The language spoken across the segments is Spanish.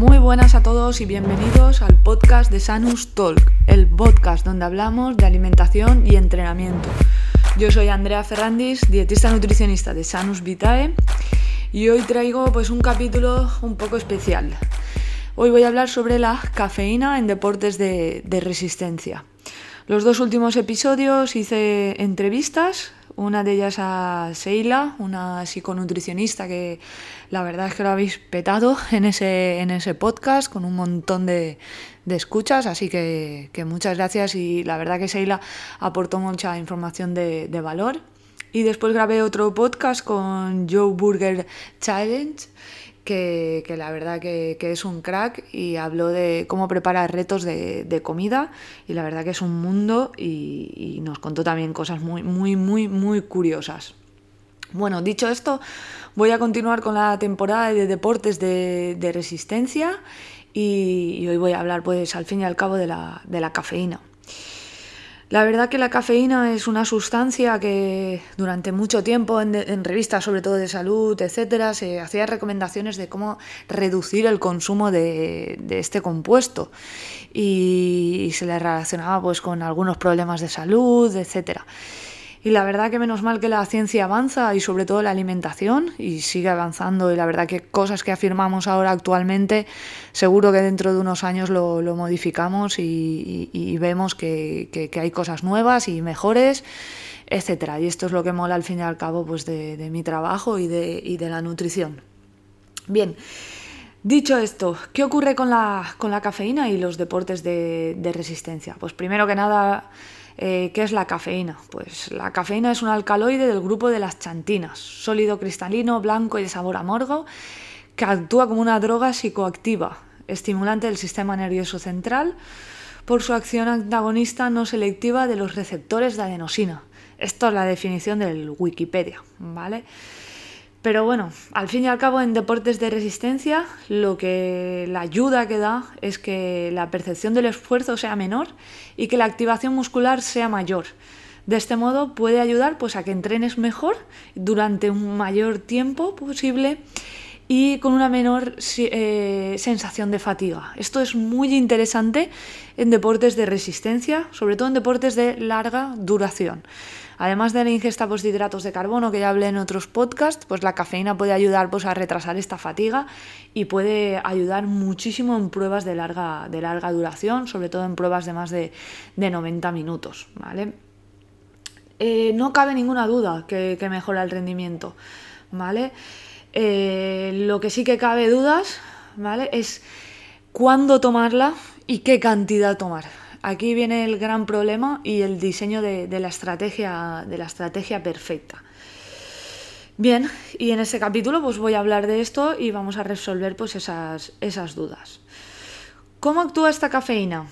Muy buenas a todos y bienvenidos al podcast de Sanus Talk, el podcast donde hablamos de alimentación y entrenamiento. Yo soy Andrea Ferrandis, dietista nutricionista de Sanus Vitae y hoy traigo pues un capítulo un poco especial. Hoy voy a hablar sobre la cafeína en deportes de, de resistencia. Los dos últimos episodios hice entrevistas una de ellas a Seila, una psiconutricionista que la verdad es que lo habéis petado en ese, en ese podcast con un montón de, escuchas, así que, muchas gracias y la verdad que Seila aportó mucha información de, de valor. Y después grabé otro podcast con Joe Burger Challenge que, la verdad que, es un crack y habló de cómo preparar retos de, comida y la verdad que es un mundo y, nos contó también cosas muy, muy, muy, muy curiosas. Bueno, dicho esto, voy a continuar con la temporada de deportes de, resistencia y, hoy voy a hablar pues al fin y al cabo de la, de la cafeína. La verdad que la cafeína es una sustancia que durante mucho tiempo en, revistas, sobre todo de salud, etcétera, se hacía recomendaciones de cómo reducir el consumo de, de este compuesto y, se le relacionaba pues con algunos problemas de salud, etcétera. Y la verdad que menos mal que la ciencia avanza y sobre todo la alimentación y sigue avanzando y la verdad que cosas que afirmamos ahora actualmente seguro que dentro de unos años lo, modificamos y, vemos que, hay cosas nuevas y mejores, etcétera. Y esto es lo que mola al fin y al cabo pues de, mi trabajo y de, la nutrición. Bien. Dicho esto, ¿qué ocurre con la, con la cafeína y los deportes de, de resistencia? Pues primero que nada, eh, ¿Qué es la cafeína? Pues la cafeína es un alcaloide del grupo de las chantinas, sólido cristalino, blanco y de sabor amargo, que actúa como una droga psicoactiva, estimulante del sistema nervioso central, por su acción antagonista no selectiva de los receptores de adenosina. Esto es la definición del Wikipedia, ¿vale? Pero bueno, al fin y al cabo en deportes de resistencia lo que la ayuda que da es que la percepción del esfuerzo sea menor y que la activación muscular sea mayor. De este modo puede ayudar pues, a que entrenes mejor durante un mayor tiempo posible y con una menor eh, sensación de fatiga. Esto es muy interesante en deportes de resistencia, sobre todo en deportes de larga duración. Además de la ingesta pues, de hidratos de carbono, que ya hablé en otros podcasts, pues la cafeína puede ayudar pues, a retrasar esta fatiga y puede ayudar muchísimo en pruebas de larga, de larga duración, sobre todo en pruebas de más de, 90 minutos. ¿vale? Eh, no cabe ninguna duda que, mejora el rendimiento. ¿vale? Eh, lo que sí que cabe dudas ¿vale? es cuándo tomarla y qué cantidad tomar. Aquí viene el gran problema y el diseño de, la, estrategia, de la estrategia perfecta. Bien, y en este capítulo pues voy a hablar de esto y vamos a resolver pues esas, esas dudas. ¿Cómo actúa esta cafeína?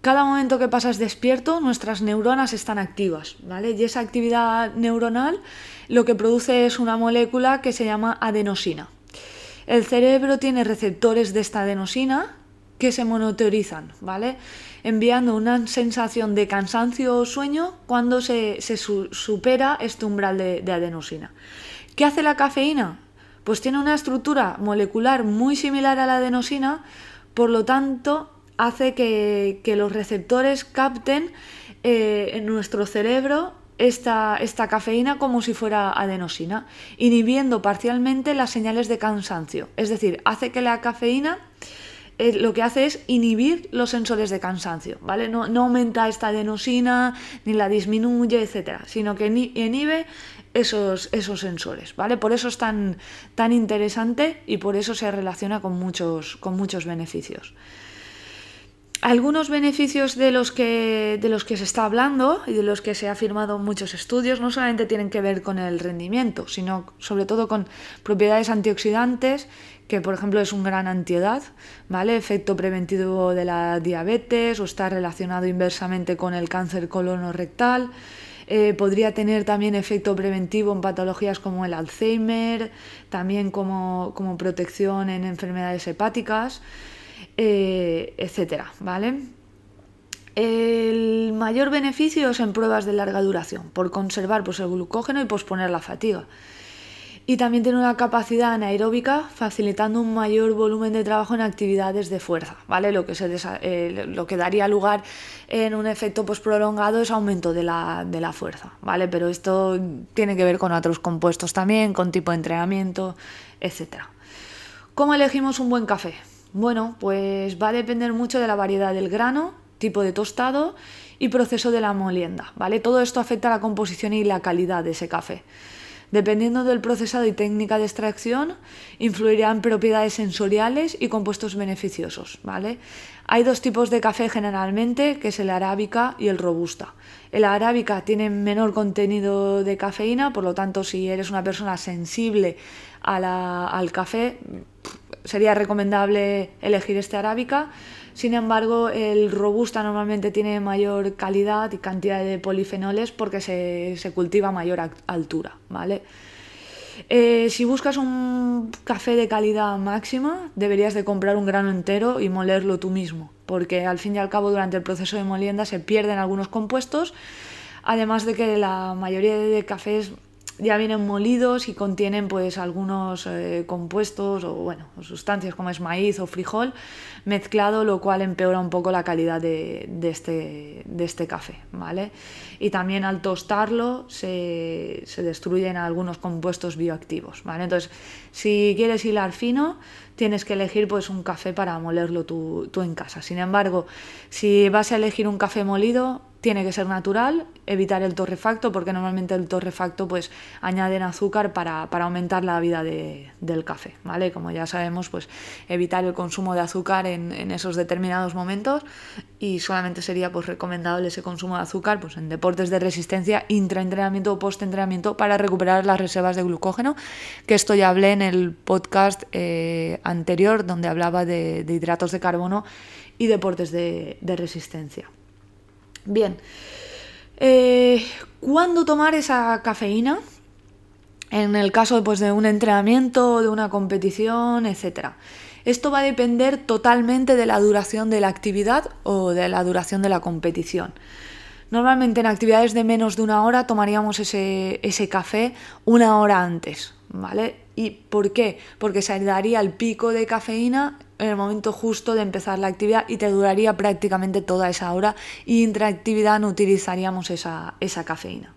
Cada momento que pasas despierto, nuestras neuronas están activas, ¿vale? Y esa actividad neuronal lo que produce es una molécula que se llama adenosina. El cerebro tiene receptores de esta adenosina que se monitorizan, ¿vale? Enviando una sensación de cansancio o sueño cuando se, supera este umbral de, adenosina. ¿Qué hace la cafeína? Pues tiene una estructura molecular muy similar a la adenosina, por lo tanto hace que, los receptores capten eh, en nuestro cerebro esta, esta, cafeína como si fuera adenosina, inhibiendo parcialmente las señales de cansancio. Es decir, hace que la cafeína eh, lo que hace es inhibir los sensores de cansancio, ¿vale? No, aumenta esta adenosina, ni la disminuye, etcétera, sino que inhibe esos, esos sensores, ¿vale? Por eso es tan, tan interesante y por eso se relaciona con muchos, con muchos beneficios. Algunos beneficios de los, que, de los que se está hablando y de los que se ha afirmado muchos estudios no solamente tienen que ver con el rendimiento, sino sobre todo con propiedades antioxidantes que por ejemplo es un gran antiedad, ¿vale? Efecto preventivo de la diabetes o está relacionado inversamente con el cáncer colonorectal. Eh, podría tener también efecto preventivo en patologías como el Alzheimer, también como, protección en enfermedades hepáticas, eh, etcétera, ¿vale? El mayor beneficio es en pruebas de larga duración, por conservar pues, el glucógeno y posponer la fatiga. y también tiene una capacidad anaeróbica facilitando un mayor volumen de trabajo en actividades de fuerza, ¿vale? Lo que, se eh, lo que daría lugar en un efecto pues, prolongado es aumento de la, de la fuerza, ¿vale? Pero esto tiene que ver con otros compuestos también, con tipo de entrenamiento, etc. ¿Cómo elegimos un buen café? Bueno, pues va a depender mucho de la variedad del grano, tipo de tostado y proceso de la molienda, ¿vale? Todo esto afecta a la composición y la calidad de ese café. Dependiendo del procesado y técnica de extracción, influirán propiedades sensoriales y compuestos beneficiosos. ¿vale? Hay dos tipos de café generalmente, que es el arábica y el robusta. El arábica tiene menor contenido de cafeína, por lo tanto, si eres una persona sensible al café, sería recomendable elegir este arábica. Sin embargo, el robusta normalmente tiene mayor calidad y cantidad de polifenoles porque se, cultiva a mayor altura, ¿vale? Eh, si buscas un café de calidad máxima, deberías de comprar un grano entero y molerlo tú mismo, porque al fin y al cabo durante el proceso de molienda se pierden algunos compuestos, además de que la mayoría de cafés ya vienen molidos y contienen pues algunos eh, compuestos o bueno sustancias como es maíz o frijol mezclado lo cual empeora un poco la calidad de, este, de este café vale y también al tostarlo se, destruyen algunos compuestos bioactivos vale entonces si quieres hilar fino tienes que elegir pues un café para molerlo tú, tú en casa. Sin embargo si vas a elegir un café molido tiene que ser natural, evitar el torrefacto, porque normalmente el torrefacto pues añaden azúcar para, aumentar la vida del café, ¿vale? Como ya sabemos, pues evitar el consumo de azúcar en, esos determinados momentos y solamente sería pues recomendable ese consumo de azúcar pues en deportes de resistencia, intraentrenamiento o postentrenamiento para recuperar las reservas de glucógeno, que esto ya hablé en el podcast eh, anterior donde hablaba de, hidratos de carbono y deportes de resistencia. Bien, eh, ¿cuándo tomar esa cafeína? En el caso pues, de un entrenamiento, de una competición, etc. Esto va a depender totalmente de la duración de la actividad o de la duración de la competición. Normalmente en actividades de menos de una hora tomaríamos ese, ese café una hora antes, ¿vale? ¿Y por qué? Porque se daría el pico de cafeína en el momento justo de empezar la actividad y te duraría prácticamente toda esa hora y en actividad no utilizaríamos esa, cafeína.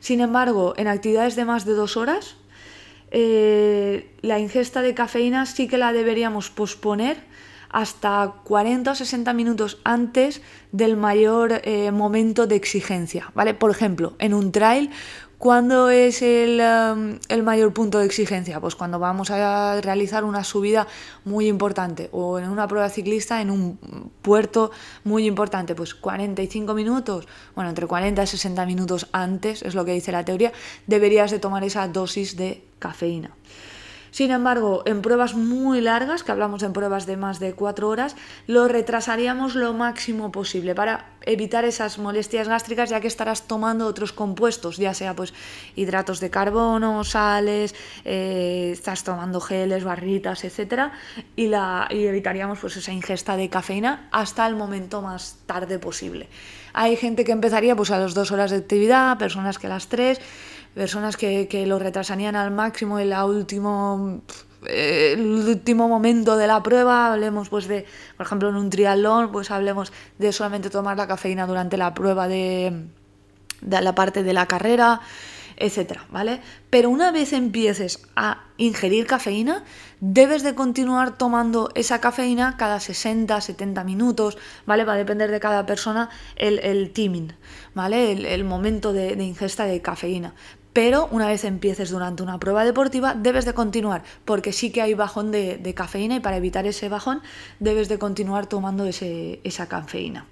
Sin embargo, en actividades de más de dos horas, eh, la ingesta de cafeína sí que la deberíamos posponer hasta 40 o 60 minutos antes del mayor eh, momento de exigencia, ¿vale? Por ejemplo, en un trail ¿Cuándo es um, el, mayor punto de exigencia? Pues cuando vamos a realizar una subida muy importante o en una prueba ciclista en un puerto muy importante, pues 45 minutos, bueno, entre 40 y 60 minutos antes, es lo que dice la teoría, deberías de tomar esa dosis de cafeína. Sin embargo, en pruebas muy largas, que hablamos de pruebas de más de cuatro horas, lo retrasaríamos lo máximo posible para evitar esas molestias gástricas, ya que estarás tomando otros compuestos, ya sea pues hidratos de carbono, sales, eh, estás tomando geles, barritas, etcétera, y, la, y evitaríamos pues esa ingesta de cafeína hasta el momento más tarde posible. Hay gente que empezaría pues a las dos horas de actividad, personas que a las tres personas que, que lo retrasarían al máximo en último eh, el último momento de la prueba, hablemos pues de, por ejemplo, en un triatlón, pues hablemos de solamente tomar la cafeína durante la prueba de, de la parte de la carrera, etcétera, ¿vale? Pero una vez empieces a ingerir cafeína, debes de continuar tomando esa cafeína cada 60, 70 minutos, ¿vale? Va a depender de cada persona el, el timing, ¿vale? El, momento de ingesta de cafeína pero una vez empieces durante una prueba deportiva debes de continuar, porque sí que hay bajón de, cafeína y para evitar ese bajón debes de continuar tomando esa cafeína.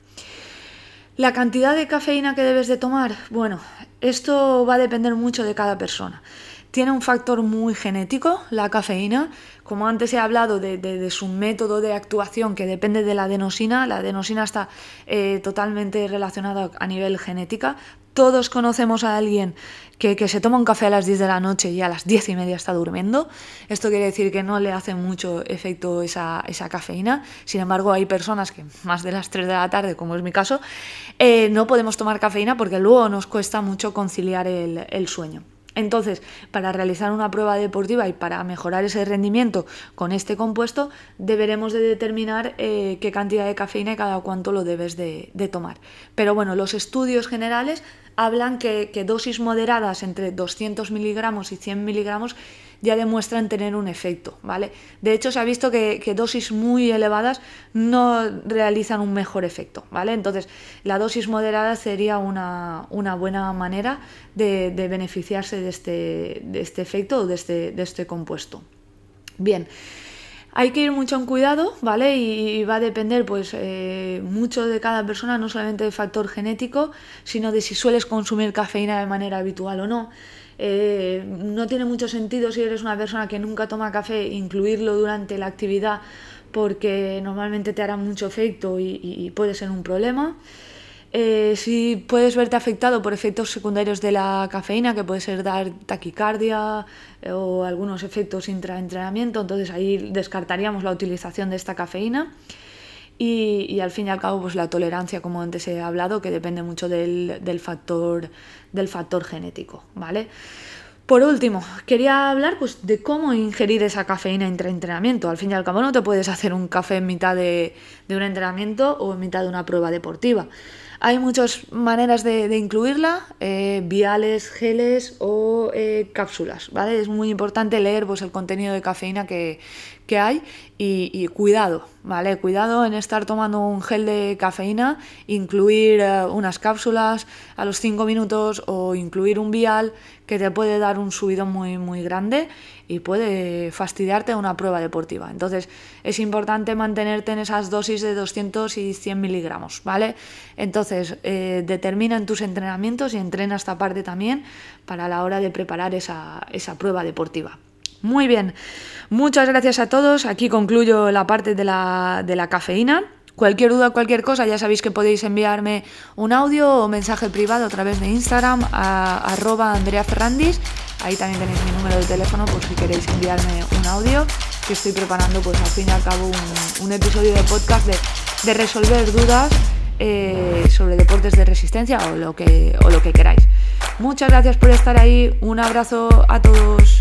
La cantidad de cafeína que debes de tomar, bueno, esto va a depender mucho de cada persona. Tiene un factor muy genético, la cafeína. Como antes he hablado de, su método de actuación que depende de la adenosina, la adenosina está eh, totalmente relacionada a nivel genética. Todos conocemos a alguien que, se toma un café a las 10 de la noche y a las 10 y media está durmiendo. Esto quiere decir que no le hace mucho efecto esa, cafeína. Sin embargo, hay personas que más de las 3 de la tarde, como es mi caso, eh, no podemos tomar cafeína porque luego nos cuesta mucho conciliar el, sueño. Entonces, para realizar una prueba deportiva y para mejorar ese rendimiento con este compuesto, deberemos de determinar eh, qué cantidad de cafeína y cada cuánto lo debes de, tomar. Pero bueno, los estudios generales hablan que, dosis moderadas entre 200 miligramos y 100 miligramos ya demuestran tener un efecto, ¿vale? De hecho, se ha visto que, dosis muy elevadas no realizan un mejor efecto, ¿vale? Entonces, la dosis moderada sería una, buena manera de, beneficiarse de este, de este efecto o de este, de este compuesto. Bien, hay que ir mucho en cuidado, ¿vale? Y, va a depender, pues, eh, mucho de cada persona, no solamente del factor genético, sino de si sueles consumir cafeína de manera habitual o no. Eh, no tiene mucho sentido si eres una persona que nunca toma café incluirlo durante la actividad porque normalmente te hará mucho efecto y puede ser un problema. Eh, si puedes verte afectado por efectos secundarios de la cafeína, que puede ser dar taquicardia eh, o algunos efectos intraentrenamiento, entonces ahí descartaríamos la utilización de esta cafeína. Y, al fin y al cabo, pues la tolerancia, como antes he hablado, que depende mucho del, factor, del factor genético, ¿vale? Por último, quería hablar pues, de cómo ingerir esa cafeína entre entrenamiento. Al fin y al cabo no te puedes hacer un café en mitad de, de un entrenamiento o en mitad de una prueba deportiva. Hay muchas maneras de, incluirla, eh, viales, geles o eh, cápsulas, ¿vale? Es muy importante leer pues, el contenido de cafeína que, hay y, cuidado, ¿vale? Cuidado en estar tomando un gel de cafeína, incluir eh, unas cápsulas a los 5 minutos o incluir un vial que te puede dar un subido muy, muy grande y puede fastidiarte una prueba deportiva. Entonces es importante mantenerte en esas dosis de 200 y 100 miligramos, ¿vale? Entonces eh, determina en tus entrenamientos y entrena esta parte también para la hora de preparar esa, esa prueba deportiva. Muy bien, muchas gracias a todos. Aquí concluyo la parte de la, de la cafeína. Cualquier duda, cualquier cosa, ya sabéis que podéis enviarme un audio o mensaje privado a través de Instagram a arroba Andrea Ferrandis Ahí también tenéis mi número de teléfono por si queréis enviarme un audio, que estoy preparando pues al fin y al cabo un, episodio de podcast de, resolver dudas eh, sobre deportes de resistencia o lo, que, o lo que queráis. Muchas gracias por estar ahí, un abrazo a todos.